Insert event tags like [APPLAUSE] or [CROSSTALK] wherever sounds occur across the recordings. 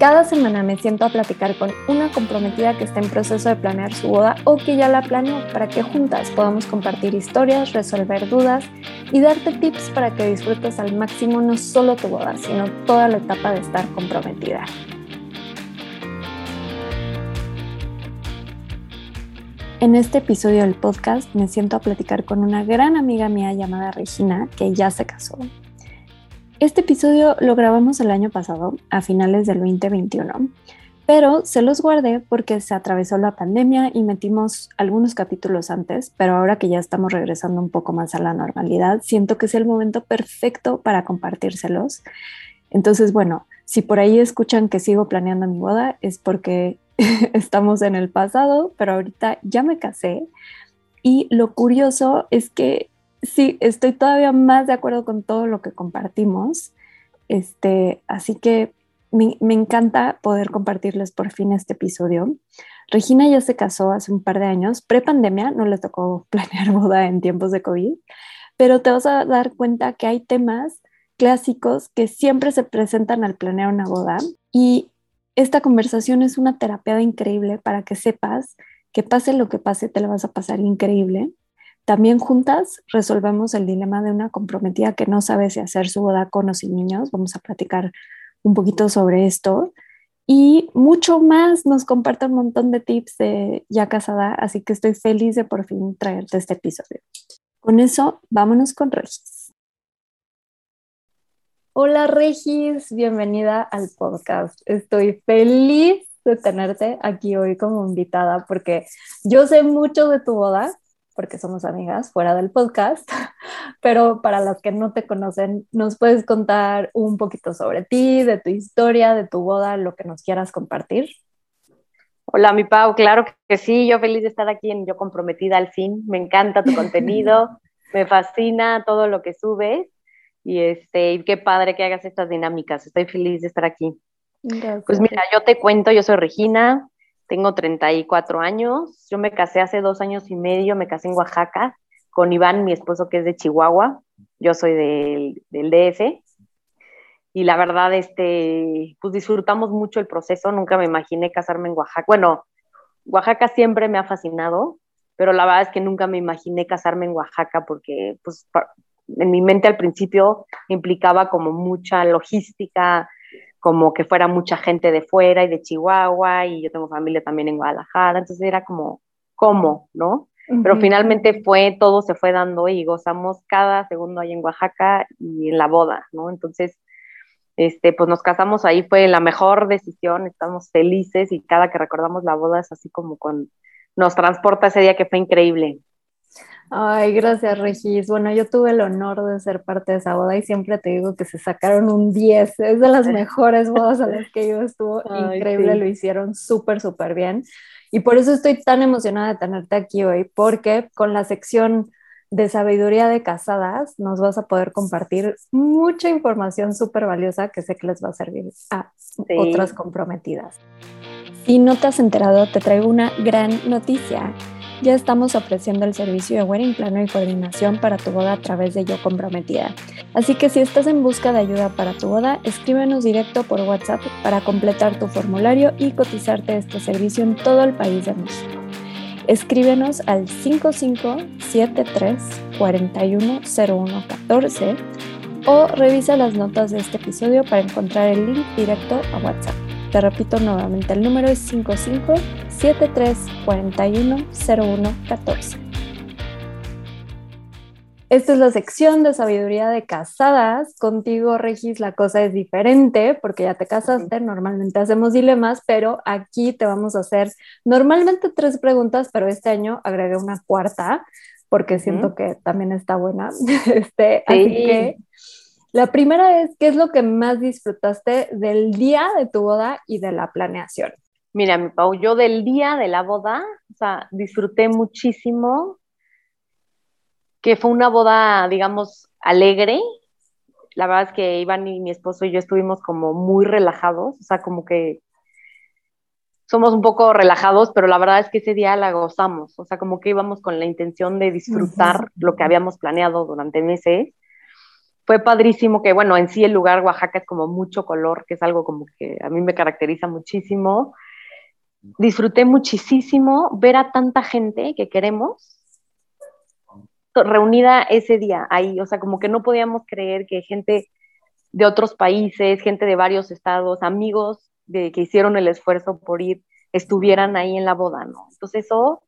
Cada semana me siento a platicar con una comprometida que está en proceso de planear su boda o que ya la planeó para que juntas podamos compartir historias, resolver dudas y darte tips para que disfrutes al máximo no solo tu boda, sino toda la etapa de estar comprometida. En este episodio del podcast me siento a platicar con una gran amiga mía llamada Regina, que ya se casó. Este episodio lo grabamos el año pasado, a finales del 2021, pero se los guardé porque se atravesó la pandemia y metimos algunos capítulos antes, pero ahora que ya estamos regresando un poco más a la normalidad, siento que es el momento perfecto para compartírselos. Entonces, bueno, si por ahí escuchan que sigo planeando mi boda, es porque [LAUGHS] estamos en el pasado, pero ahorita ya me casé. Y lo curioso es que sí, estoy todavía más de acuerdo con todo lo que compartimos. Este, así que me, encanta poder compartirles por fin este episodio. Regina ya se casó hace un par de años, pre-pandemia, no le tocó [LAUGHS] planear boda en tiempos de COVID, pero te vas a dar cuenta que hay temas clásicos que siempre se presentan al planear una boda y esta conversación es una terapia increíble para que sepas que pase lo que pase, te la vas a pasar increíble también juntas resolvemos el dilema de una comprometida que no sabe si hacer su boda con o sin niños. Vamos a platicar un poquito sobre esto. Y mucho más nos comparte un montón de tips de ya casada, así que estoy feliz de por fin traerte este episodio. Con eso, vámonos con Regis. Hola Regis, bienvenida al podcast. Estoy feliz de tenerte aquí hoy como invitada porque yo sé mucho de tu boda, porque somos amigas fuera del podcast, [LAUGHS] pero para las que no te conocen, ¿nos puedes contar un poquito sobre ti, de tu historia, de tu boda, lo que nos quieras compartir? Hola, mi Pau, claro que sí, yo feliz de estar aquí en Yo Comprometida al fin, me encanta tu contenido, [LAUGHS] me fascina todo lo que subes y este, y qué padre que hagas estas dinámicas, estoy feliz de estar aquí. Pues mira, yo te cuento, yo soy Regina, tengo 34 años, yo me casé hace dos años y medio, me casé en Oaxaca con Iván, mi esposo que es de Chihuahua, yo soy del, del DF, y la verdad, este, pues disfrutamos mucho el proceso, nunca me imaginé casarme en Oaxaca, bueno, Oaxaca siempre me ha fascinado, pero la verdad es que nunca me imaginé casarme en Oaxaca porque, pues, en mi mente al principio implicaba como mucha logística, como que fuera mucha gente de fuera y de Chihuahua, y yo tengo familia también en Guadalajara, entonces era como, ¿cómo? ¿No? Pero finalmente fue, todo se fue dando y gozamos cada segundo ahí en Oaxaca y en la boda, ¿no? Entonces, este, pues nos casamos ahí, fue la mejor decisión, estamos felices y cada que recordamos la boda es así como con, nos transporta ese día que fue increíble. Ay, gracias, Regis. Bueno, yo tuve el honor de ser parte de esa boda y siempre te digo que se sacaron un 10. Es de las mejores bodas a las que yo estuvo [LAUGHS] increíble, lo hicieron súper, súper bien. Y por eso estoy tan emocionada de tenerte aquí hoy, porque con la sección de sabiduría de casadas nos vas a poder compartir mucha información súper valiosa que sé que les va a servir a otras comprometidas. Si no te has enterado, te traigo una gran noticia ya estamos ofreciendo el servicio de wedding plano y coordinación para tu boda a través de Yo Comprometida. Así que si estás en busca de ayuda para tu boda, escríbenos directo por WhatsApp para completar tu formulario y cotizarte este servicio en todo el país de México. Escríbenos al 5573 410114 o revisa las notas de este episodio para encontrar el link directo a WhatsApp. Te repito nuevamente, el número es 5573410114. Esta es la sección de sabiduría de casadas. Contigo, Regis, la cosa es diferente porque ya te casaste. Normalmente hacemos dilemas, pero aquí te vamos a hacer normalmente tres preguntas, pero este año agregué una cuarta porque siento que también está buena. [LAUGHS] Este, Así que la primera es, ¿qué es lo que más disfrutaste del día de tu boda y de la planeación? Mira, mi Pau, yo del día de la boda, o sea, disfruté muchísimo, que fue una boda, digamos, alegre, la verdad es que Iván y mi esposo y yo estuvimos como muy relajados, o sea, como que somos un poco relajados, pero la verdad es que ese día la gozamos, o sea, como que íbamos con la intención de disfrutar lo que habíamos planeado durante meses. Fue padrísimo que, bueno, en sí el lugar Oaxaca es como mucho color, que es algo como que a mí me caracteriza muchísimo. Disfruté muchísimo ver a tanta gente que queremos reunida ese día ahí, o sea, como que no podíamos creer que gente de otros países, gente de varios estados, amigos de que hicieron el esfuerzo por ir, estuvieran ahí en la boda, ¿no? Entonces eso, o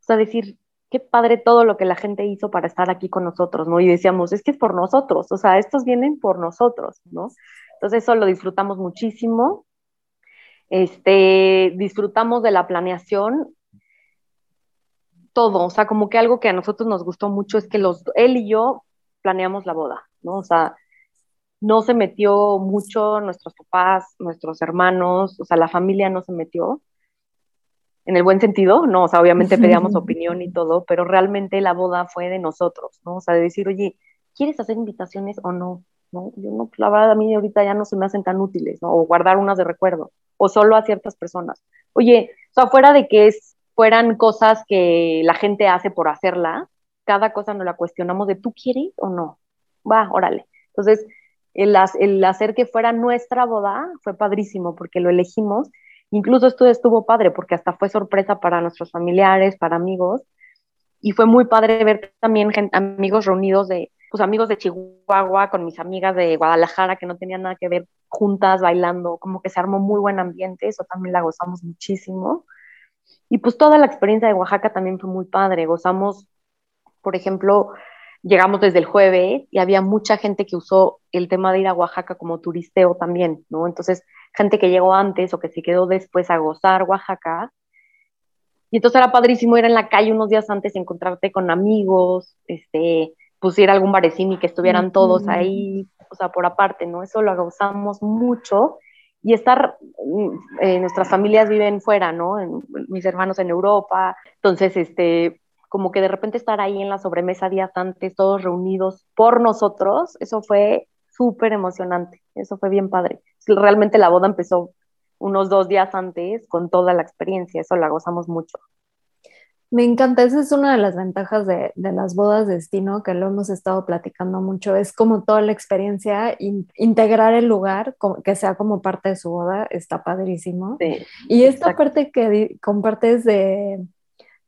sea, decir, qué padre todo lo que la gente hizo para estar aquí con nosotros, ¿no? Y decíamos, es que es por nosotros, o sea, estos vienen por nosotros, ¿no? Entonces eso lo disfrutamos muchísimo. Este, disfrutamos de la planeación, todo, o sea, como que algo que a nosotros nos gustó mucho es que los, él y yo planeamos la boda, ¿no? O sea, no se metió mucho nuestros papás, nuestros hermanos, o sea, la familia no se metió en el buen sentido, no, o sea, obviamente pedíamos opinión y todo, pero realmente la boda fue de nosotros, ¿no? O sea, de decir, oye, ¿quieres hacer invitaciones o no? ¿No? Yo no, la verdad a mí ahorita ya no se me hacen tan útiles, ¿no? O guardar unas de recuerdo, o solo a ciertas personas. Oye, o sea, fuera de que es, fueran cosas que la gente hace por hacerla, cada cosa nos la cuestionamos de, ¿tú quieres o no? Va, órale. Entonces, el, el, hacer que fuera nuestra boda fue padrísimo porque lo elegimos. Incluso esto estuvo padre porque hasta fue sorpresa para nuestros familiares, para amigos. Y fue muy padre ver también amigos reunidos de, pues amigos de Chihuahua con mis amigas de Guadalajara que no tenían nada que ver juntas bailando, como que se armó muy buen ambiente, eso también la gozamos muchísimo. Y pues toda la experiencia de Oaxaca también fue muy padre, gozamos, por ejemplo, llegamos desde el jueves y había mucha gente que usó el tema de ir a Oaxaca como turisteo también, ¿no? Entonces, gente que llegó antes o que se quedó después a gozar Oaxaca. Y entonces era padrísimo ir en la calle unos días antes, encontrarte con amigos, este, pues ir a algún barecín y que estuvieran todos ahí, o sea, por aparte, ¿no? Eso lo gozamos mucho. Y estar, mm, eh, nuestras familias viven fuera, ¿no? mis hermanos en Europa, entonces, este, como que de repente estar ahí en la sobremesa días antes, todos reunidos por nosotros, eso fue súper emocionante, eso fue bien padre. Realmente la boda empezó unos dos días antes con toda la experiencia, eso la gozamos mucho. Me encanta, esa es una de las ventajas de, de, las bodas de destino, que lo hemos estado platicando mucho, es como toda la experiencia, integrar el lugar, que sea como parte de su boda, está padrísimo. y esta parte que compartes de,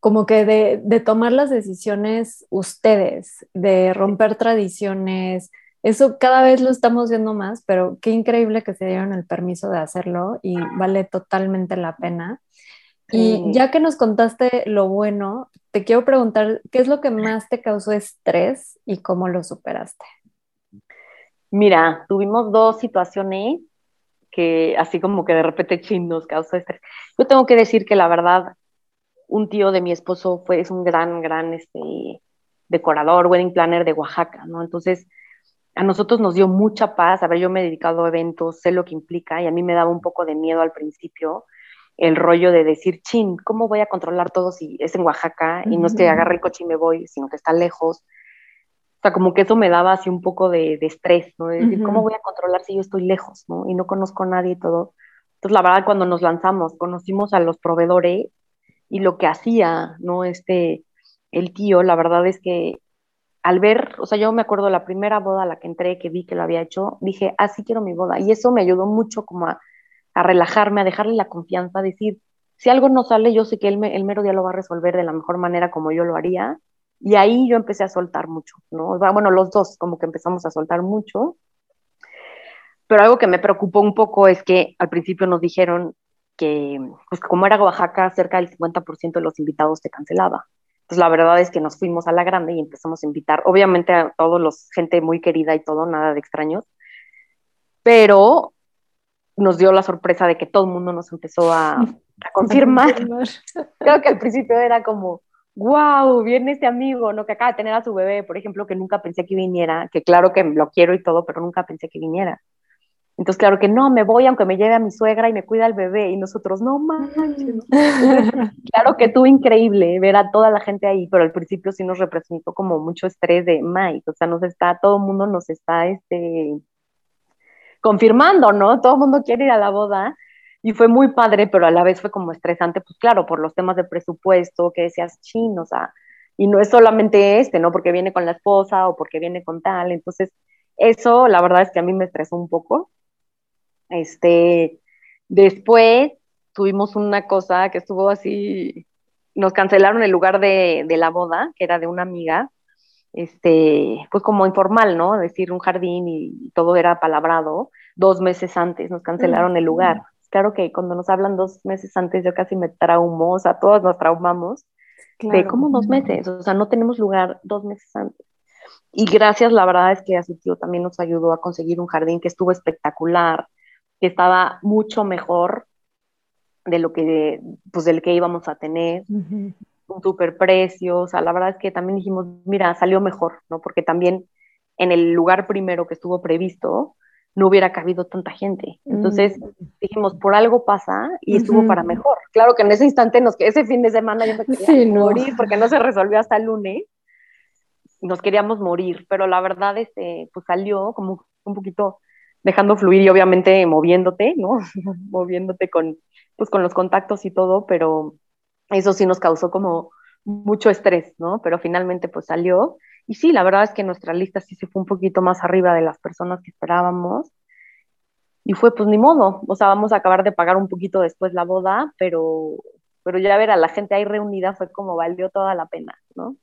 como que de, tomar las decisiones ustedes, de romper tradiciones. Eso cada vez lo estamos viendo más, pero qué increíble que se dieron el permiso de hacerlo y vale totalmente la pena. Y ya que nos contaste lo bueno, te quiero preguntar, ¿qué es lo que más te causó estrés y cómo lo superaste? Mira, tuvimos dos situaciones que así como que de repente chin nos causó estrés. Yo tengo que decir que la verdad un tío de mi esposo fue, es un gran, gran este, decorador, wedding planner de Oaxaca, ¿no? Entonces, a nosotros nos dio mucha paz. A ver, yo me he dedicado a eventos, sé lo que implica y a mí me daba un poco de miedo al principio el rollo de decir, chin, ¿cómo voy a controlar todo si es en Oaxaca y no es que agarre el coche y me voy, sino que está lejos? O sea, como que eso me daba así un poco de, estrés, ¿no? De decir, ¿cómo voy a controlar si yo estoy lejos, ¿no? Y no conozco a nadie y todo. Entonces, la verdad, cuando nos lanzamos, conocimos a los proveedores y lo que hacía, ¿no? Este, el tío, la verdad es que al ver, o sea, yo me acuerdo la primera boda a la que entré, que vi que lo había hecho, dije, así quiero mi boda. Y eso me ayudó mucho como a, relajarme, a dejarle la confianza, a decir, si algo no sale, yo sé que él el mero día lo va a resolver de la mejor manera como yo lo haría. Y ahí yo empecé a soltar mucho, ¿no? Bueno, los dos como que empezamos a soltar mucho. Pero algo que me preocupó un poco es que al principio nos dijeron, que, pues como era Oaxaca, cerca del 50% de los invitados te cancelaba. Entonces la verdad es que nos fuimos a la grande y empezamos a invitar, obviamente a todos los, gente muy querida y todo, nada de extraños, pero nos dio la sorpresa de que todo el mundo nos empezó a, a [LAUGHS] confirmar. Creo que al principio era como, wow, viene este amigo, ¿no? Que acaba de tener a su bebé, por ejemplo, que nunca pensé que viniera, que claro que lo quiero y todo, pero nunca pensé que viniera. Entonces, claro que no, me voy aunque me lleve a mi suegra y me cuida al bebé. Y nosotros, no manches. [LAUGHS] claro que tú increíble ver a toda la gente ahí, pero al principio sí nos representó como mucho estrés de Mike. O sea, nos está, todo el mundo nos está este, confirmando, ¿no? Todo el mundo quiere ir a la boda. Y fue muy padre, pero a la vez fue como estresante, pues claro, por los temas de presupuesto, que decías chin, o sea, y no es solamente este, ¿no? Porque viene con la esposa o porque viene con tal. Entonces, eso la verdad es que a mí me estresó un poco este, después tuvimos una cosa que estuvo así, nos cancelaron el lugar de, la boda, que era de una amiga, este, pues como informal, ¿no? Decir un jardín y todo era palabrado, dos meses antes nos cancelaron el lugar. Claro que cuando nos hablan dos meses antes yo casi me traumo, o sea, todos nos traumamos. De como dos meses, o sea, no tenemos lugar dos meses antes. Y gracias, la verdad es que a su tío también nos ayudó a conseguir un jardín que estuvo espectacular, que estaba mucho mejor de lo que, pues del que íbamos a tener, un super precio, o sea, la verdad es que también dijimos, mira, salió mejor, ¿no? Porque también en el lugar primero que estuvo previsto, no hubiera cabido tanta gente. Entonces dijimos, por algo pasa y estuvo para mejor. Claro que en ese instante, nos, ese fin de semana yo me quería morir porque no se resolvió hasta el lunes. Nos queríamos morir, pero la verdad, este, pues salió como un poquito dejando fluir y obviamente moviéndote, ¿no? [LAUGHS] moviéndote con, pues, con los contactos y todo, pero eso sí nos causó como mucho estrés, ¿no? Pero finalmente pues salió. Y sí, la verdad es que nuestra lista sí se fue un poquito más arriba de las personas que esperábamos. Y fue pues ni modo, o sea, vamos a acabar de pagar un poquito después la boda, pero, pero ya ver a la gente ahí reunida fue como valió toda la pena, ¿no?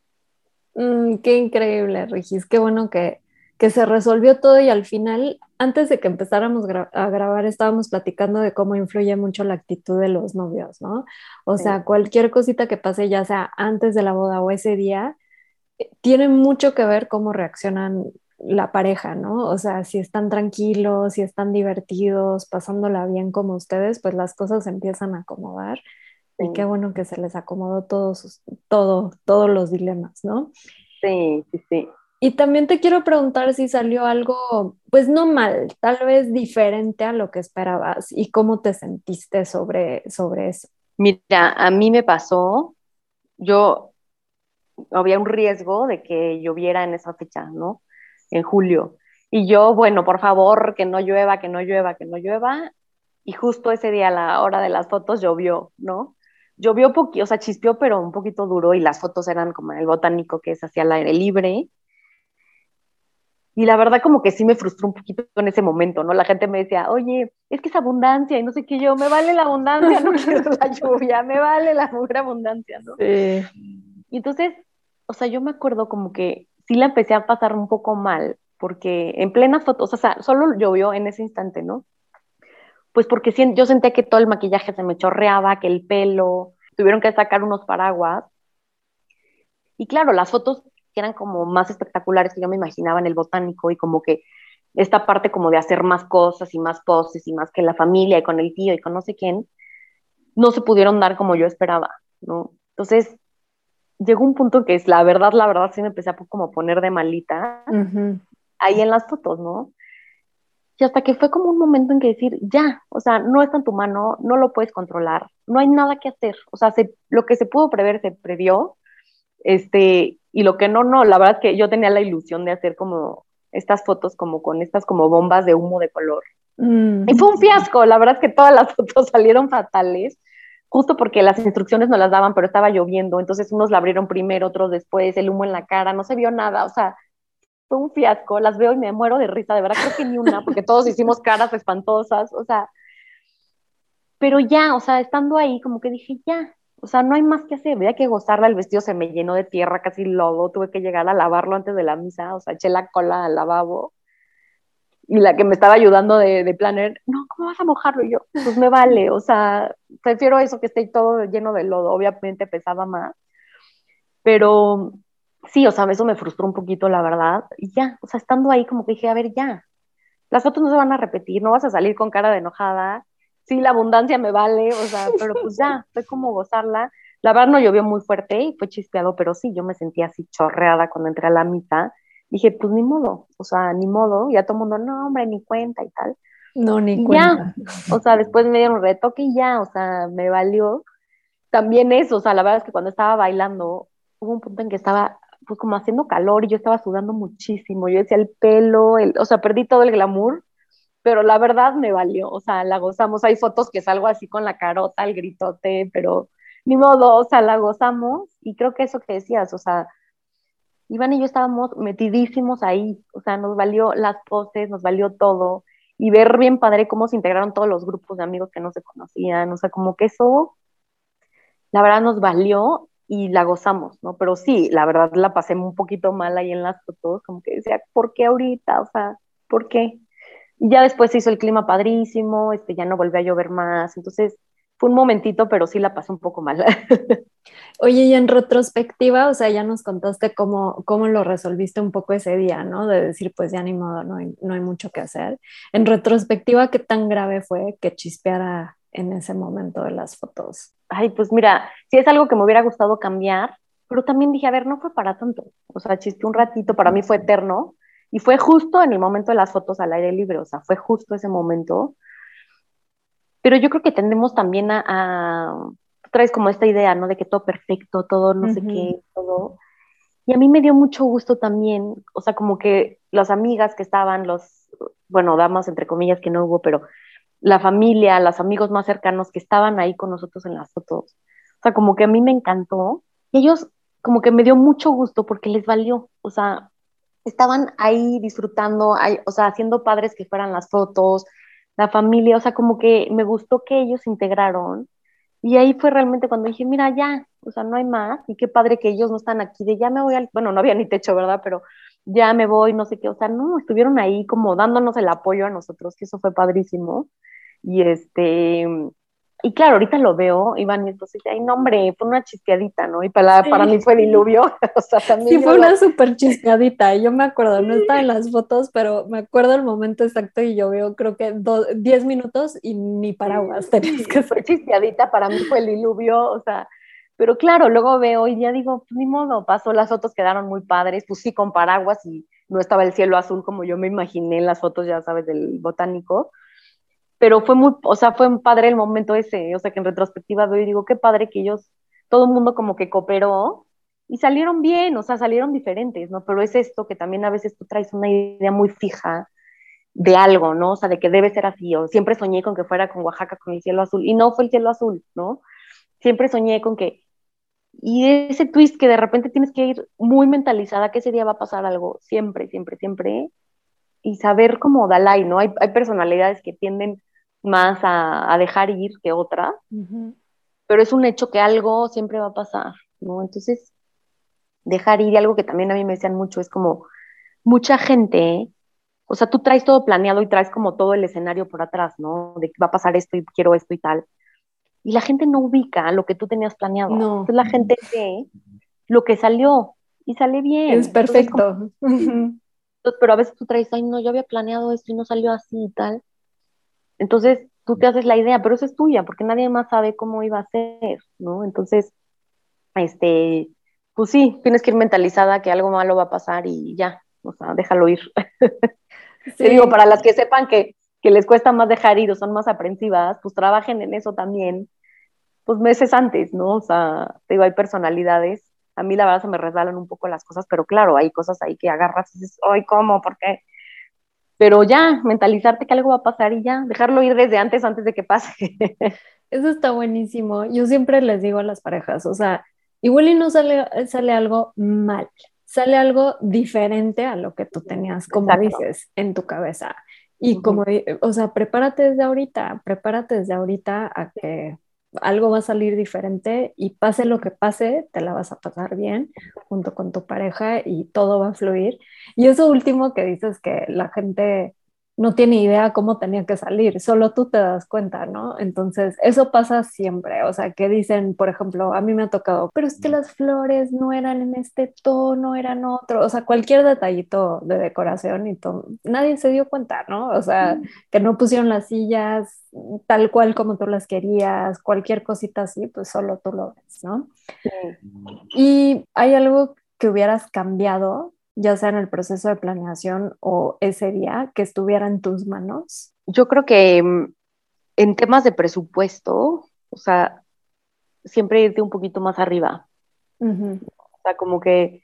Mm, qué increíble, Regis, qué bueno que, que se resolvió todo y al final, antes de que empezáramos a grabar, estábamos platicando de cómo influye mucho la actitud de los novios, ¿no? O sea, cualquier cosita que pase, ya sea antes de la boda o ese día, eh, tiene mucho que ver cómo reaccionan la pareja, ¿no? O sea, si están tranquilos, si están divertidos, pasándola bien como ustedes, pues las cosas se empiezan a acomodar. Y qué bueno que se les acomodó todos, todo, todos los dilemas, ¿no? Sí, sí, sí. Y también te quiero preguntar si salió algo, pues no mal, tal vez diferente a lo que esperabas y cómo te sentiste sobre, sobre eso. Mira, a mí me pasó, yo, había un riesgo de que lloviera en esa fecha, ¿no? En julio. Y yo, bueno, por favor, que no llueva, que no llueva, que no llueva. Y justo ese día, a la hora de las fotos, llovió, ¿no? Llovió poquito, o sea, chispeó, pero un poquito duro y las fotos eran como en el botánico que es hacia el aire libre y la verdad como que sí me frustró un poquito en ese momento, ¿no? La gente me decía, oye, es que es abundancia y no sé qué yo, me vale la abundancia, no [LAUGHS] quiero la lluvia, me vale la pura abundancia, ¿no? Sí. Y entonces, o sea, yo me acuerdo como que sí la empecé a pasar un poco mal, porque en plena foto, o sea, solo llovió en ese instante, ¿no? Pues porque yo sentía que todo el maquillaje se me chorreaba, que el pelo, tuvieron que sacar unos paraguas. Y claro, las fotos eran como más espectaculares que yo me imaginaba en el botánico y como que esta parte como de hacer más cosas y más poses y más que la familia y con el tío y con no sé quién, no se pudieron dar como yo esperaba, ¿no? Entonces, llegó un punto que es la verdad, la verdad, sí me empecé a como poner de malita ahí en las fotos, ¿no? Y hasta que fue como un momento en que decir, ya, o sea, no está en tu mano, no lo puedes controlar, no hay nada que hacer, o sea, lo que se pudo prever se previó, este, y lo que no, no, la verdad es que yo tenía la ilusión de hacer como estas fotos como con estas como bombas de humo de color. Mm. Y fue un fiasco, la verdad es que todas las [LAUGHS] fotos salieron fatales, justo porque las instrucciones no las daban, pero estaba lloviendo, entonces unos la abrieron primero, otros después, el humo en la cara, no se vio nada, o sea, fue un fiasco, las veo y me muero de risa, de verdad creo que ni una, porque todos hicimos caras espantosas, o sea, pero ya, o sea, estando ahí, como que dije, ya, o sea, no hay más que hacer, había que gozarla, el vestido se me llenó de tierra, casi lodo, tuve que llegar a lavarlo antes de la misa, o sea, eché la cola al lavabo. Y la que me estaba ayudando de, de planner, no, ¿cómo vas a mojarlo? Y yo, pues me vale, o sea, prefiero eso que esté todo lleno de lodo, obviamente pesaba más. Pero sí, o sea, eso me frustró un poquito, la verdad. Y ya, o sea, estando ahí como que dije, a ver, ya, las fotos no se van a repetir, no vas a salir con cara de enojada, sí, la abundancia me vale, o sea, pero pues ya, fue como gozarla. La verdad no llovió muy fuerte y fue chispeado, pero sí, yo me sentía así chorreada cuando entré a la mitad. Dije, pues ni modo, o sea, ni modo, ya todo el mundo, no, hombre, ni cuenta y tal. No, ni cuenta. Ya, o sea, después me dieron retoque y ya, o sea, me valió. También eso, o sea, la verdad es que cuando estaba bailando, hubo un punto en que estaba pues como haciendo calor y yo estaba sudando muchísimo. Yo decía el pelo, el, o sea, perdí todo el glamour, pero la verdad me valió, o sea, la gozamos. Hay fotos que salgo así con la carota, el gritote, pero ni modo, o sea, la gozamos y creo que eso que decías, o sea, Iván y yo estábamos metidísimos ahí, o sea, nos valió las poses, nos valió todo y ver bien padre cómo se integraron todos los grupos de amigos que no se conocían, o sea, como que eso, la verdad nos valió y la gozamos, ¿no? Pero sí, la verdad la pasé un poquito mal ahí en las fotos, como que decía, ¿por qué ahorita? O sea, ¿por qué? Y ya después se hizo el clima padrísimo, este, ya no volvió a llover más, entonces fue un momentito, pero sí la pasé un poco mal. [LAUGHS] Oye, y en retrospectiva, o sea, ya nos contaste cómo, cómo lo resolviste un poco ese día, ¿no? De decir, pues ya ni modo, no hay, no hay mucho que hacer. En retrospectiva, ¿qué tan grave fue que chispeara en ese momento de las fotos? Ay, pues mira, sí es algo que me hubiera gustado cambiar, pero también dije, a ver, no fue para tanto. O sea, chispeé un ratito, para mí fue eterno. Y fue justo en el momento de las fotos al aire libre, o sea, fue justo ese momento. Pero yo creo que tendemos también a, a traes como esta idea, ¿no? De que todo perfecto, todo no sé qué, todo. Y a mí me dio mucho gusto también, o sea, como que las amigas que estaban, los, bueno, damas entre comillas que no hubo, pero la familia, los amigos más cercanos que estaban ahí con nosotros en las fotos. O sea, como que a mí me encantó. Y ellos, como que me dio mucho gusto porque les valió. O sea, estaban ahí disfrutando, o sea, haciendo padres que fueran las fotos, la familia, o sea, como que me gustó que ellos integraron. Y ahí fue realmente cuando dije, mira, ya, o sea, no hay más. Y qué padre que ellos no están aquí, de ya me voy al, bueno, no había ni techo, ¿verdad? Pero ya me voy, no sé qué, o sea, no, estuvieron ahí como dándonos el apoyo a nosotros, que eso fue padrísimo. Y este, y claro, ahorita lo veo, Iván, y entonces, ay, no, hombre, fue una chispeadita, ¿no? Y para, para mí fue diluvio. [LAUGHS] o sea, también sí, fue una súper chispeadita. Yo me acuerdo, no está en las fotos, pero me acuerdo el momento exacto y yo veo, creo que 10 minutos y ni paraguas tenías que [LAUGHS] Fue chispeadita, para mí fue el diluvio, o sea, pero claro, luego veo y ya digo, pues ni modo, pasó, las fotos quedaron muy padres, pues sí, con paraguas y no estaba el cielo azul como yo me imaginé en las fotos, ya sabes, del botánico pero fue muy, o sea, fue un padre el momento ese, o sea, que en retrospectiva veo y digo, qué padre que ellos, todo el mundo como que cooperó y salieron bien, o sea, salieron diferentes, ¿no? Pero es esto que también a veces tú traes una idea muy fija de algo, ¿no? O sea, de que debe ser así, o siempre soñé con que fuera con Oaxaca, con el cielo azul, y no fue el cielo azul, ¿no? Siempre soñé con que, y ese twist que de repente tienes que ir muy mentalizada que ese día va a pasar algo, siempre, siempre, siempre, y saber cómo Dalai, ¿no? Hay, hay personalidades que tienden más a, dejar ir que otra, pero es un hecho que algo siempre va a pasar, ¿no? Entonces, dejar ir y algo que también a mí me decían mucho es como mucha gente, o sea, tú traes todo planeado y traes como todo el escenario por atrás, ¿no? De que va a pasar esto y quiero esto y tal. Y la gente no ubica lo que tú tenías planeado. No. Entonces la gente ve lo que salió y sale bien. Es perfecto. [LAUGHS] pero a veces tú traes, ay, no, yo había planeado esto y no salió así y tal. Entonces, tú te haces la idea, pero eso es tuya, porque nadie más sabe cómo iba a ser, ¿no? Entonces, este, pues sí, tienes que ir mentalizada que algo malo va a pasar y ya, o sea, déjalo ir. [LAUGHS] Te digo, para las que sepan que, que les cuesta más dejar ir o son más aprensivas, pues trabajen en eso también, pues meses antes, ¿no? O sea, te digo, hay personalidades, a mí la verdad se me resbalan un poco las cosas, pero claro, hay cosas ahí que agarras y dices, ay, ¿cómo? ¿Por qué? Pero ya, mentalizarte que algo va a pasar y ya, dejarlo ir desde antes, antes de que pase. [LAUGHS] Eso está buenísimo. Yo siempre les digo a las parejas, o sea, igual y no sale, sale algo mal, sale algo diferente a lo que tú tenías, como dices, en tu cabeza. Y como, o sea, prepárate desde ahorita, prepárate desde ahorita a que algo va a salir diferente y pase lo que pase, te la vas a pasar bien junto con tu pareja y todo va a fluir. Y eso último que dices que la gente no tiene idea cómo tenía que salir, solo tú te das cuenta, ¿no? Entonces, eso pasa siempre, o sea, que dicen, por ejemplo, a mí me ha tocado, pero es que las flores no eran en este tono, eran otro, o sea, cualquier detallito de decoración y todo, nadie se dio cuenta, ¿no? O sea, que no pusieron las sillas tal cual como tú las querías, cualquier cosita así, pues solo tú lo ves, ¿no? Y hay algo que hubieras cambiado ya sea en el proceso de planeación o ese día, que estuviera en tus manos? Yo creo que mm, en temas de presupuesto, o sea, siempre irte un poquito más arriba. O sea, como que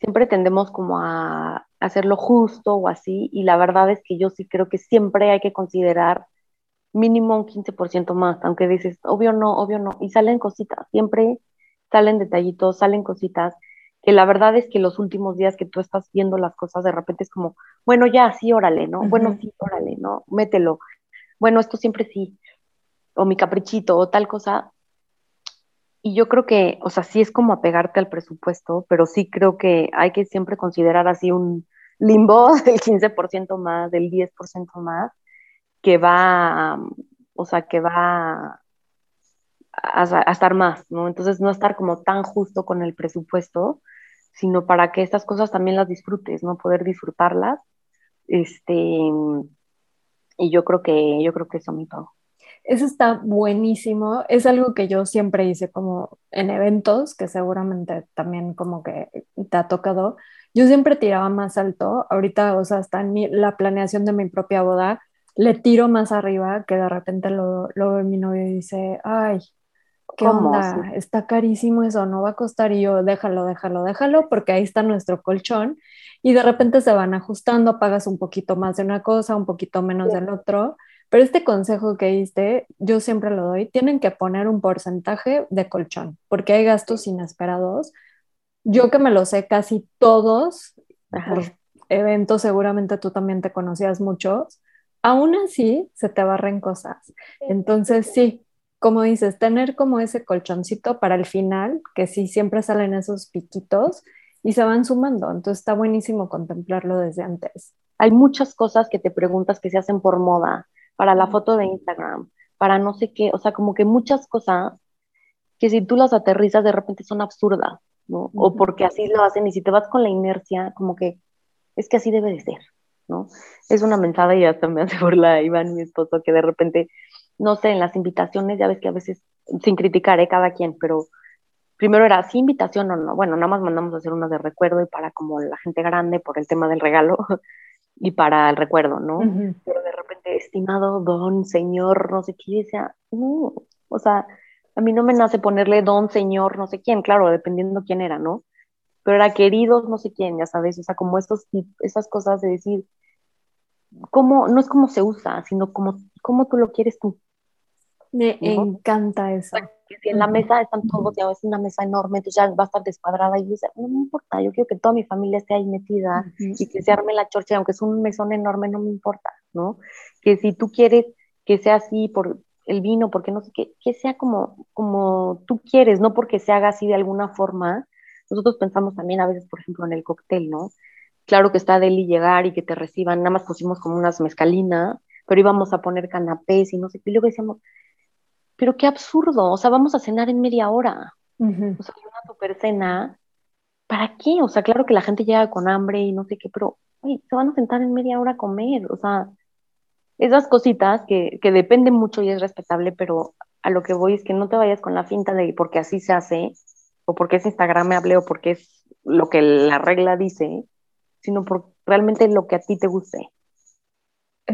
siempre tendemos como a hacerlo justo o así, y la verdad es que yo sí creo que siempre hay que considerar mínimo un 15% más, aunque dices, obvio no, obvio no, y salen cositas, siempre salen detallitos, salen cositas, que la verdad es que los últimos días que tú estás viendo las cosas, de repente es como, bueno, ya, sí, órale, ¿no? Bueno, sí, órale, ¿no? Mételo. Bueno, esto siempre sí, o mi caprichito, o tal cosa. Y yo creo que, o sea, sí es como apegarte al presupuesto, pero sí creo que hay que siempre considerar así un limbo [LAUGHS] del 15% más, del 10% más, que va, o sea, que va a, estar más, ¿no? Entonces no estar como tan justo con el presupuesto, sino para que estas cosas también las disfrutes, ¿no? Poder disfrutarlas. Este, y yo creo que, yo creo que eso me pago. Eso está buenísimo. Es algo que yo siempre hice como en eventos, que seguramente también como que te ha tocado. Yo siempre tiraba más alto. Ahorita, o sea, hasta en la planeación de mi propia boda, le tiro más arriba que de repente lo, lo ve mi novio y dice, ay, ¿qué onda? Está carísimo eso, no va a costar. Y yo, déjalo, déjalo, déjalo, porque ahí está nuestro colchón. Y de repente se van ajustando, pagas un poquito más de una cosa, un poquito menos del otro. Pero este consejo que diste, yo siempre lo doy, tienen que poner un porcentaje de colchón, porque hay gastos inesperados. Yo que me lo sé casi todos, por eventos, seguramente tú también te conocías muchos, aún así se te barren cosas. Entonces, sí, como dices, tener como ese colchoncito para el final, que sí siempre salen esos piquitos y se van sumando. Entonces, está buenísimo contemplarlo desde antes. Hay muchas cosas que te preguntas que se hacen por moda, para la foto de Instagram, para no sé qué, o sea, como que muchas cosas que si tú las aterrizas de repente son absurdas, ¿no? O porque así lo hacen y si te vas con la inercia, como que es que así debe de ser. ¿no? Es una mentada y hasta me hace burla Iván, mi esposo, que de repente, no sé, en las invitaciones, ya ves que a veces, sin criticar, ¿eh? cada quien, pero primero era, ¿sí invitación o no? Bueno, nada más mandamos a hacer una de recuerdo y para como la gente grande por el tema del regalo [LAUGHS] y para el recuerdo, ¿no? Pero de repente, estimado don, señor, no sé qué, decía, no, o sea, a mí no me nace ponerle don, señor, no sé quién, claro, dependiendo quién era, ¿no? Pero era queridos, no sé quién, ya sabes, o sea, como estos, esas cosas de decir, cómo, no es como se usa, sino como, cómo tú lo quieres tú. Me encanta eso. si en la mesa están todos, ya es una mesa enorme, entonces ya va a estar descuadrada y dice, no me importa, yo quiero que toda mi familia esté ahí metida y que se arme la chorcha, aunque es un mesón enorme, no me importa, ¿no? Que si tú quieres que sea así por el vino, porque no sé qué, que sea como, como tú quieres, no porque se haga así de alguna forma. Nosotros pensamos también a veces, por ejemplo, en el cóctel, ¿no? claro que está Deli llegar y que te reciban, nada más pusimos como unas mezcalinas, pero íbamos a poner canapés y no sé qué, y luego decíamos, pero qué absurdo, o sea, vamos a cenar en media hora, o sea, una super cena, ¿para qué? O sea, claro que la gente llega con hambre y no sé qué, pero, oye, se van a sentar en media hora a comer, o sea, esas cositas que, que dependen mucho y es respetable, pero a lo que voy es que no te vayas con la finta de porque así se hace, o porque es Instagramable, o porque es lo que la regla dice, sino por realmente lo que a ti te guste.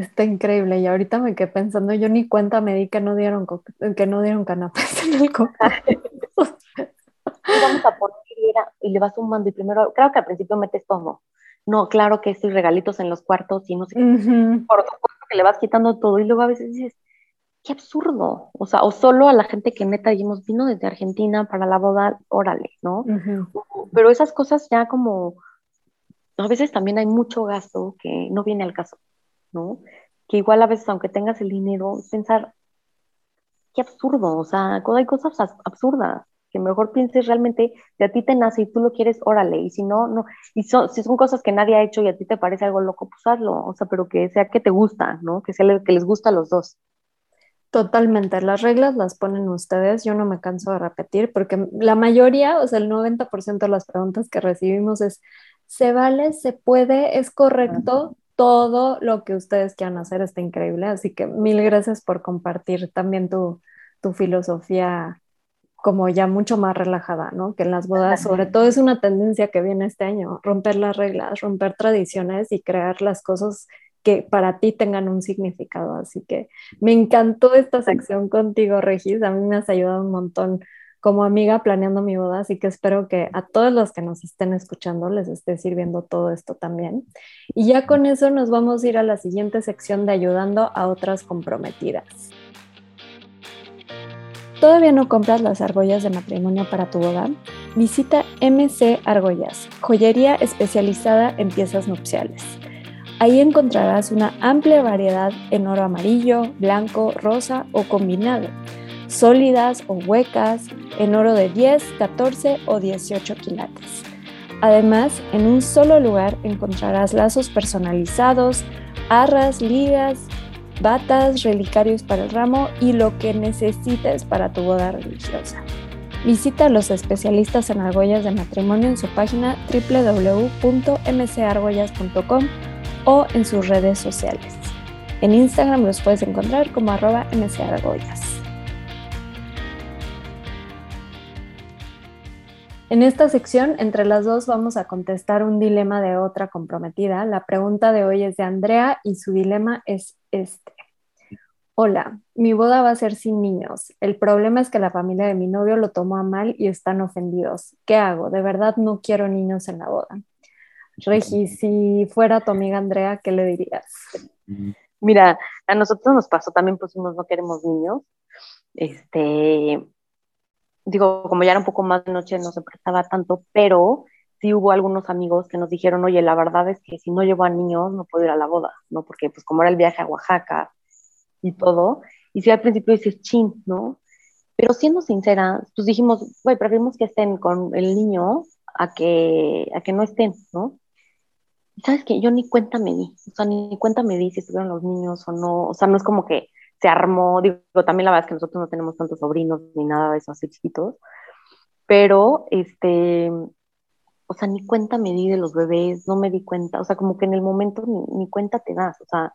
Está increíble y ahorita me quedé pensando, yo ni cuenta me di que no dieron, que no dieron canapés en el cóctel. [LAUGHS] vamos a poner y le vas sumando y primero, claro que al principio metes todo. No, claro que estos regalitos en los cuartos y no sé qué. Por supuesto que le vas quitando todo y luego a veces dices, qué absurdo. O sea, o solo a la gente que neta dijimos vino desde Argentina para la boda, órale, ¿no? Pero esas cosas ya como a veces también hay mucho gasto que no viene al caso, ¿no? Que igual a veces, aunque tengas el dinero, pensar, qué absurdo, o sea, hay cosas absurdas, que mejor pienses realmente, si a ti te nace y tú lo quieres, órale, y si no, no, y si son cosas que nadie ha hecho y a ti te parece algo loco, pues hazlo, o sea, pero que sea que te gusta, ¿no? Que sea que les gusta a los dos. Totalmente, las reglas las ponen ustedes, yo no me canso de repetir, porque la mayoría, o sea, el 90% de las preguntas que recibimos es, se vale, se puede, es correcto. Todo lo que ustedes quieran hacer está increíble. Así que mil gracias por compartir también tu, filosofía como ya mucho más relajada, ¿no? Que en las bodas, sobre todo es una tendencia que viene este año, romper las reglas, romper tradiciones y crear las cosas que para ti tengan un significado. Así que me encantó esta sección contigo, Regis. A mí me has ayudado un montón como amiga planeando mi boda, así que espero que a todos los que nos estén escuchando les esté sirviendo todo esto también. Y ya con eso nos vamos a ir a la siguiente sección de ayudando a otras comprometidas. ¿Todavía no compras las argollas de matrimonio para tu boda? Visita MC Argollas, joyería especializada en piezas nupciales. Ahí encontrarás una amplia variedad en oro amarillo, blanco, rosa o combinado, sólidas o huecas, en oro de 10, 14 o 18 quilates. Además, en un solo lugar encontrarás lazos personalizados, arras, ligas, batas, relicarios para el ramo y lo que necesites para tu boda religiosa. Visita a los especialistas en argollas de matrimonio en su página www.mcargollas.com o en sus redes sociales. En Instagram los puedes encontrar como arroba mcargollas. En esta sección, entre las dos, vamos a contestar un dilema de otra comprometida. La pregunta de hoy es de Andrea y su dilema es este. Hola, mi boda va a ser sin niños. El problema es que la familia de mi novio lo tomó a mal y están ofendidos. ¿Qué hago? De verdad no quiero niños en la boda. Regi, si fuera tu amiga Andrea, ¿qué le dirías? Mira, a nosotros nos pasó, también pusimos no queremos niños. Este, digo, como ya era un poco más de noche, no se prestaba tanto, pero sí hubo algunos amigos que nos dijeron, oye, la verdad es que si no llevo a niños, no puedo ir a la boda, ¿no? Porque pues como era el viaje a Oaxaca y todo, y si al principio dices, chin, ¿no? Pero siendo sincera, pues dijimos, güey, preferimos que estén con el niño a que, a que no estén, ¿no? ¿Sabes qué? Yo ni cuenta me di, o sea, ni cuenta me di si estuvieron los niños o no, o sea, no es como que se armó, digo, también la verdad es que nosotros no tenemos tantos sobrinos ni nada de eso así chiquitos, pero este, o sea, ni cuenta me di de los bebés, no me di cuenta, o sea, como que en el momento ni, cuenta te das, o sea,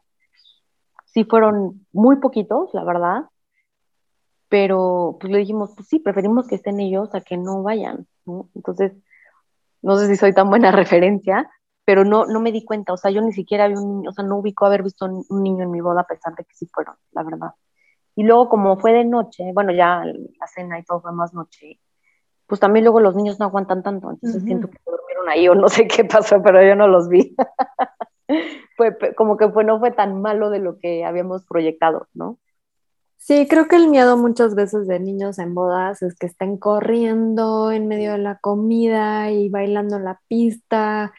sí fueron muy poquitos, la verdad, pero pues le dijimos, pues sí, preferimos que estén ellos a que no vayan. Entonces, no sé si soy tan buena [LAUGHS] referencia, pero no, no me di cuenta, o sea, yo ni siquiera había un niño, o sea, no ubico haber visto un niño en mi boda a pesar de que sí fueron, la verdad. Y luego como fue de noche, bueno, ya la cena y todo fue más noche, pues también luego los niños no aguantan tanto, entonces siento que durmieron ahí o no sé qué pasó, pero yo no los vi. [LAUGHS] fue como que fue, no fue tan malo de lo que habíamos proyectado, ¿no? Sí, creo que el miedo muchas veces de niños en bodas es que estén corriendo en medio de la comida y bailando en la pista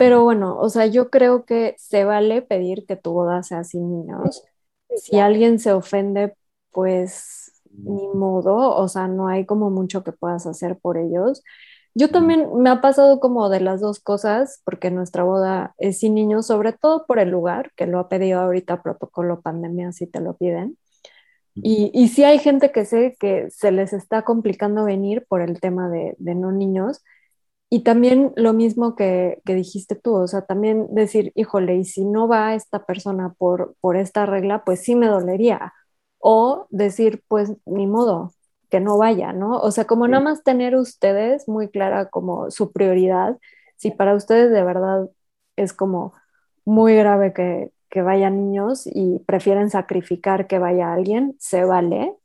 pero bueno, o sea, yo creo que se vale pedir que tu boda sea sin niños. Si alguien se ofende, pues ni modo, o sea, no hay como mucho que puedas hacer por ellos. Yo también me ha pasado como de las dos cosas, porque nuestra boda es sin niños, sobre todo por el lugar, que lo ha pedido ahorita protocolo pandemia, si te lo piden. Y, y sí hay gente que sé que se les está complicando venir por el tema de, de no niños, y también lo mismo que, dijiste tú, o sea, también decir, híjole, y si no va esta persona por, por esta regla, pues sí me dolería. O decir, pues ni modo, que no vaya, ¿no? O sea, como nada más tener ustedes muy clara como su prioridad, si para ustedes de verdad es como muy grave que, que vayan niños y prefieren sacrificar que vaya alguien, se vale,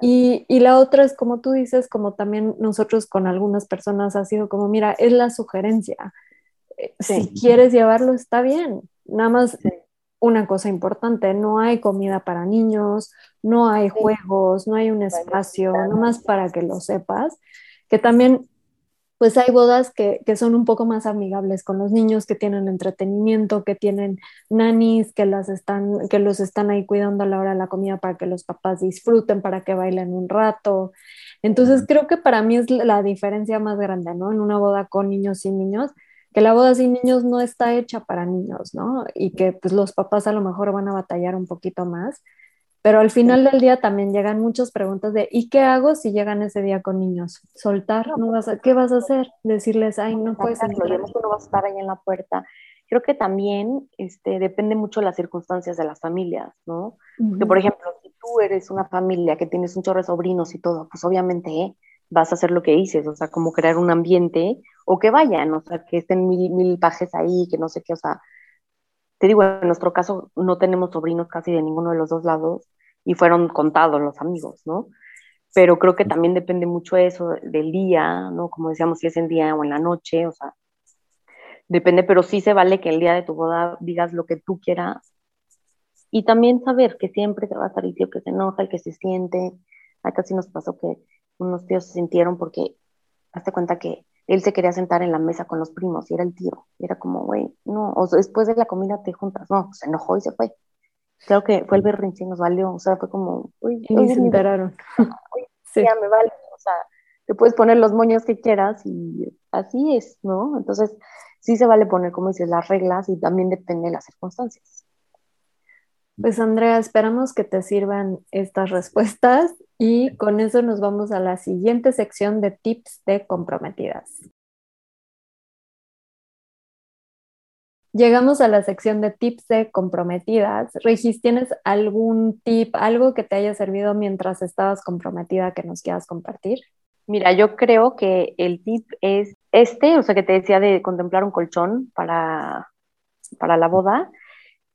y, y, la otra es como tú dices, como también nosotros con algunas personas ha sido como, mira, es la sugerencia. Eh, si quieres llevarlo, está bien. Nada más una cosa importante, no hay comida para niños, no hay juegos, no hay un espacio, nada más para que lo sepas, que también pues hay bodas que, son un poco más amigables con los niños, que tienen entretenimiento, que tienen nannies, que, las están, que los están ahí cuidando a la hora de la comida para que los papás disfruten, para que bailen un rato. Entonces creo que para mí es la diferencia más grande, ¿no? En una boda con niños y niños, que la boda sin niños no está hecha para niños, ¿no? Y que pues los papás a lo mejor van a batallar un poquito más pero al final del día también llegan muchas preguntas de ¿y qué hago si llegan ese día con niños? Soltar, no vas a, ¿qué vas a hacer? Decirles, ay, no puedes entrar. no vas a estar ahí en la puerta. Creo que también este, depende mucho de las circunstancias de las familias, ¿no? Que por ejemplo, si tú eres una familia que tienes un chorro de sobrinos y todo, pues obviamente ¿eh? vas a hacer lo que dices, o sea, como crear un ambiente o que vayan, o sea, que estén mil, mil pajes ahí, que no sé qué, o sea, te digo, en nuestro caso no tenemos sobrinos casi de ninguno de los dos lados y fueron contados los amigos, ¿no? Pero creo que también depende mucho eso del día, ¿no? Como decíamos, si es en día o en la noche, o sea, depende, pero sí se vale que el día de tu boda digas lo que tú quieras y también saber que siempre te va a estar el tío que se enoja, el que se siente. Acá sí nos pasó que unos tíos se sintieron porque hazte cuenta que él se quería sentar en la mesa con los primos y era el tío. Y era como, güey, no, o después de la comida te juntas. No, se enojó y se fue. Creo que fue el berrinche y nos valió. O sea, fue como, uy, y se enteraron. [LAUGHS] sí. ya me vale. O sea, te puedes poner los moños que quieras y así es, ¿no? Entonces, sí se vale poner, como dices, las reglas y también depende de las circunstancias. Pues Andrea, esperamos que te sirvan estas respuestas y con eso nos vamos a la siguiente sección de tips de comprometidas. Llegamos a la sección de tips de comprometidas. Regis, ¿tienes algún tip, algo que te haya servido mientras estabas comprometida que nos quieras compartir? Mira, yo creo que el tip es este, o sea, que te decía de contemplar un colchón para, para la boda.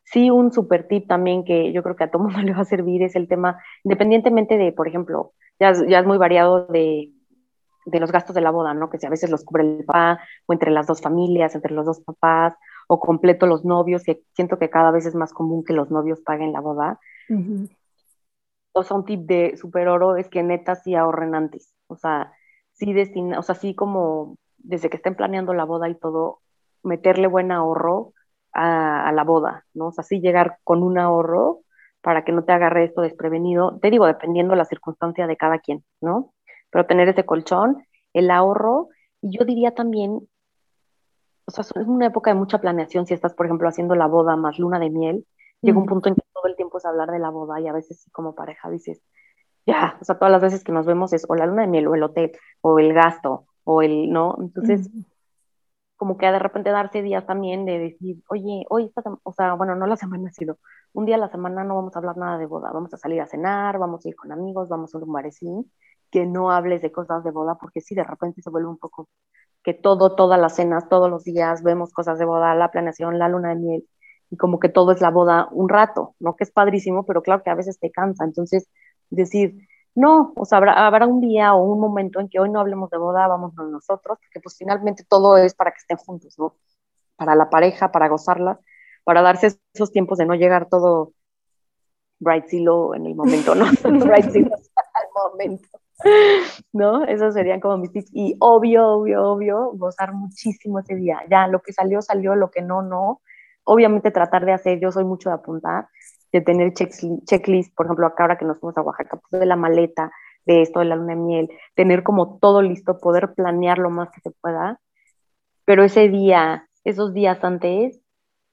Sí, un super tip también que yo creo que a todo mundo [LAUGHS] le va a servir es el tema, independientemente de, por ejemplo, ya, ya es muy variado de, de los gastos de la boda, ¿no? Que si a veces los cubre el papá o entre las dos familias, entre los dos papás o completo los novios, y siento que cada vez es más común que los novios paguen la boda. O sea, un tip de super oro es que neta sí ahorren antes. O sea, sí destina, o sea, sí como desde que estén planeando la boda y todo, meterle buen ahorro a, la boda, ¿no? O sea, sí llegar con un ahorro para que no te agarre esto desprevenido. Te digo, dependiendo la circunstancia de cada quien, ¿no? Pero tener ese colchón, el ahorro, y yo diría también, o sea, es una época de mucha planeación si estás, por ejemplo, haciendo la boda más luna de miel, llega un punto en que todo el tiempo es hablar de la boda y a veces como pareja dices, ya, o sea, todas las veces que nos vemos es o la luna de miel o el hotel o el gasto o el, ¿no? Entonces, como que de repente darse días también de decir, oye, hoy esta o sea, bueno, no la semana, [LAUGHS] sino un día a la semana no vamos a hablar nada de boda, vamos a salir a cenar, vamos a ir con amigos, vamos a un barecín, que no hables de cosas de boda, porque sí, de repente se vuelve un poco que todo, todas las cenas, todos los días vemos cosas de boda, la planeación, la luna de miel, y como que todo es la boda un rato, ¿no? Que es padrísimo, pero claro que a veces te cansa, entonces decir, no, o sea, habrá, un día o un momento en que hoy no hablemos de boda, vamos nosotros, porque pues finalmente todo es para que estén juntos, ¿no? Para la pareja, para gozarla, para darse esos tiempos de no llegar todo bright silo en el momento, ¿no? [LAUGHS] bright silo al momento, [LAUGHS] ¿no? Esos serían como mis tips. Y obvio, obvio, obvio, gozar muchísimo ese día. Ya, lo que salió, salió, lo que no, no. Obviamente tratar de hacer, yo soy mucho de apuntar, de tener checklist, por ejemplo, acá ahora que nos fuimos a Oaxaca, pues de la maleta, de esto, de la luna de miel, tener como todo listo, poder planear lo más que se pueda, pero ese día, esos días antes,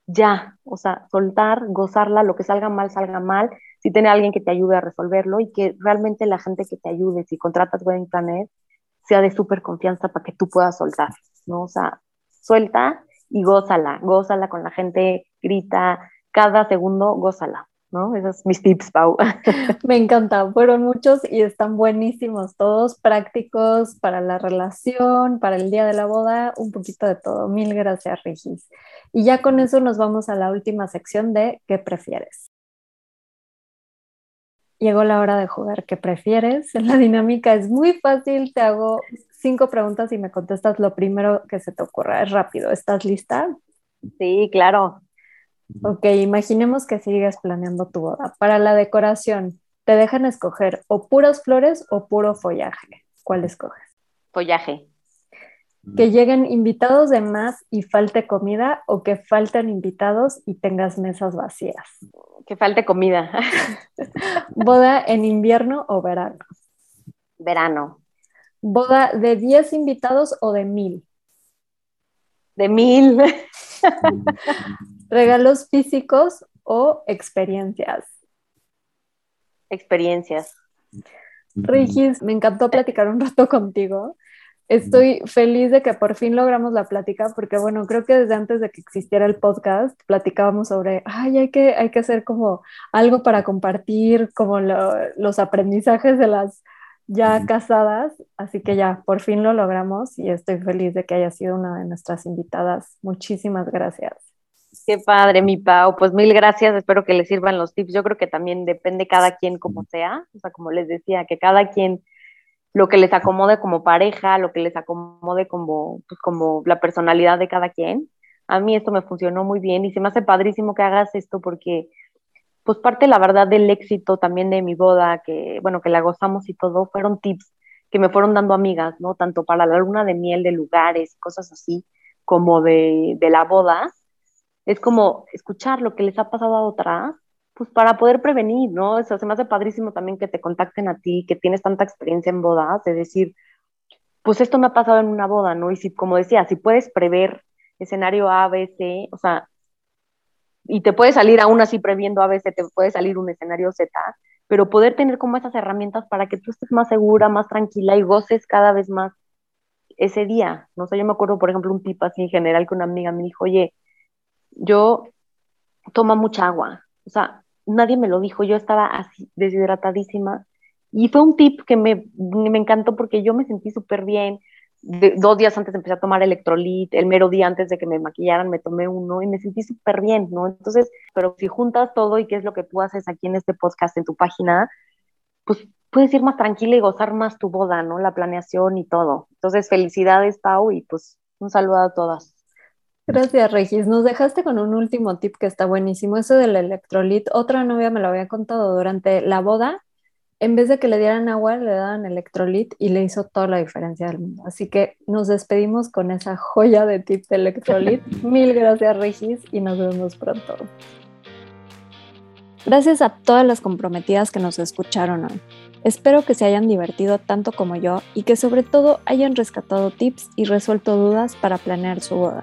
ya, o sea, soltar, gozarla, lo que salga mal, salga mal, si tiene alguien que te ayude a resolverlo y que realmente la gente que te ayude, si contratas Wedding Planner, sea de súper confianza para que tú puedas soltar, ¿no? O sea, suelta y gózala, gózala con la gente, grita, cada segundo, gózala, ¿no? Esos mis tips, Pau. [LAUGHS] Me encanta, fueron muchos y están buenísimos, todos prácticos para la relación, para el día de la boda, un poquito de todo. Mil gracias, Regis. Y ya con eso nos vamos a la última sección de ¿qué prefieres? Llegó la hora de jugar ¿qué prefieres? La dinámica es muy fácil, te hago cinco preguntas y me contestas lo primero que se te ocurra. Es rápido, ¿estás lista? Sí, claro. Ok, imaginemos que sigues planeando tu boda. Para la decoración, te dejan escoger o puras flores o puro follaje. ¿Cuál escoges? Follaje. Que lleguen invitados de más y falte comida o que falten invitados y tengas mesas vacías. Que falte comida. [LAUGHS] Boda en invierno o verano. Verano. Boda de 10 invitados o de mil. De mil. [LAUGHS] ¿Regalos físicos o experiencias? Experiencias. Regis, me encantó platicar un rato contigo. Estoy feliz de que por fin logramos la plática, porque bueno, creo que desde antes de que existiera el podcast, platicábamos sobre, ay, hay que, hay que hacer como algo para compartir, como los aprendizajes de las ya casadas, así que ya, por fin lo logramos y estoy feliz de que haya sido una de nuestras invitadas. Muchísimas gracias. Qué padre, mi Pau. Pues mil gracias. Espero que les sirvan los tips. Yo creo que también depende cada quien como sea. O sea, como les decía, que cada quien lo que les acomode como pareja, lo que les acomode como, pues, como la personalidad de cada quien. A mí esto me funcionó muy bien y se me hace padrísimo que hagas esto porque, pues parte, la verdad, del éxito también de mi boda, que, bueno, que la gozamos y todo, fueron tips que me fueron dando amigas, ¿no? Tanto para la luna de miel de lugares, cosas así, como de, de la boda. Es como escuchar lo que les ha pasado a otras pues para poder prevenir, ¿no? Eso se me hace padrísimo también que te contacten a ti, que tienes tanta experiencia en bodas, de decir, pues esto me ha pasado en una boda, ¿no? Y si, como decía, si puedes prever escenario A, B, C, o sea, y te puede salir aún así previendo A, B, C, te puede salir un escenario Z, pero poder tener como esas herramientas para que tú estés más segura, más tranquila y goces cada vez más ese día. No sé, yo me acuerdo, por ejemplo, un tip así en general que una amiga me dijo, oye, yo toma mucha agua. O sea, nadie me lo dijo, yo estaba así deshidratadísima. Y fue un tip que me, me encantó porque yo me sentí súper bien. dos días antes empecé a tomar electrolit, el mero día antes de que me maquillaran me tomé uno y me sentí súper bien, ¿no? Entonces, pero si juntas todo y qué es lo que tú haces aquí en este podcast, en tu página, pues puedes ir más tranquila y gozar más tu boda, ¿no? La planeación y todo. Entonces, felicidades, Pau, y pues un saludo a todas. Gracias, Regis. Nos dejaste con un último tip que está buenísimo, eso del electrolit. Otra novia me lo había contado durante la boda. En vez de que le dieran agua, le daban electrolit y le hizo toda la diferencia del mundo. Así que nos despedimos con esa joya de tip de electrolit. [LAUGHS] Mil gracias, Regis, y nos vemos pronto. Gracias a todas las comprometidas que nos escucharon hoy. Espero que se hayan divertido tanto como yo y que sobre todo hayan rescatado tips y resuelto dudas para planear su boda.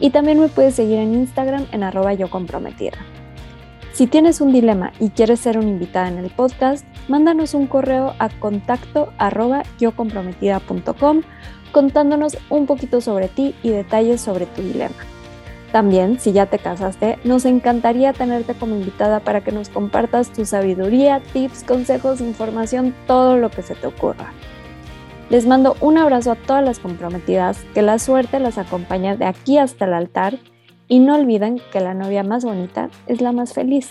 y también me puedes seguir en Instagram en arroba yo comprometida. Si tienes un dilema y quieres ser una invitada en el podcast, mándanos un correo a contacto contándonos un poquito sobre ti y detalles sobre tu dilema. También, si ya te casaste, nos encantaría tenerte como invitada para que nos compartas tu sabiduría, tips, consejos, información, todo lo que se te ocurra. Les mando un abrazo a todas las comprometidas, que la suerte las acompañe de aquí hasta el altar y no olviden que la novia más bonita es la más feliz.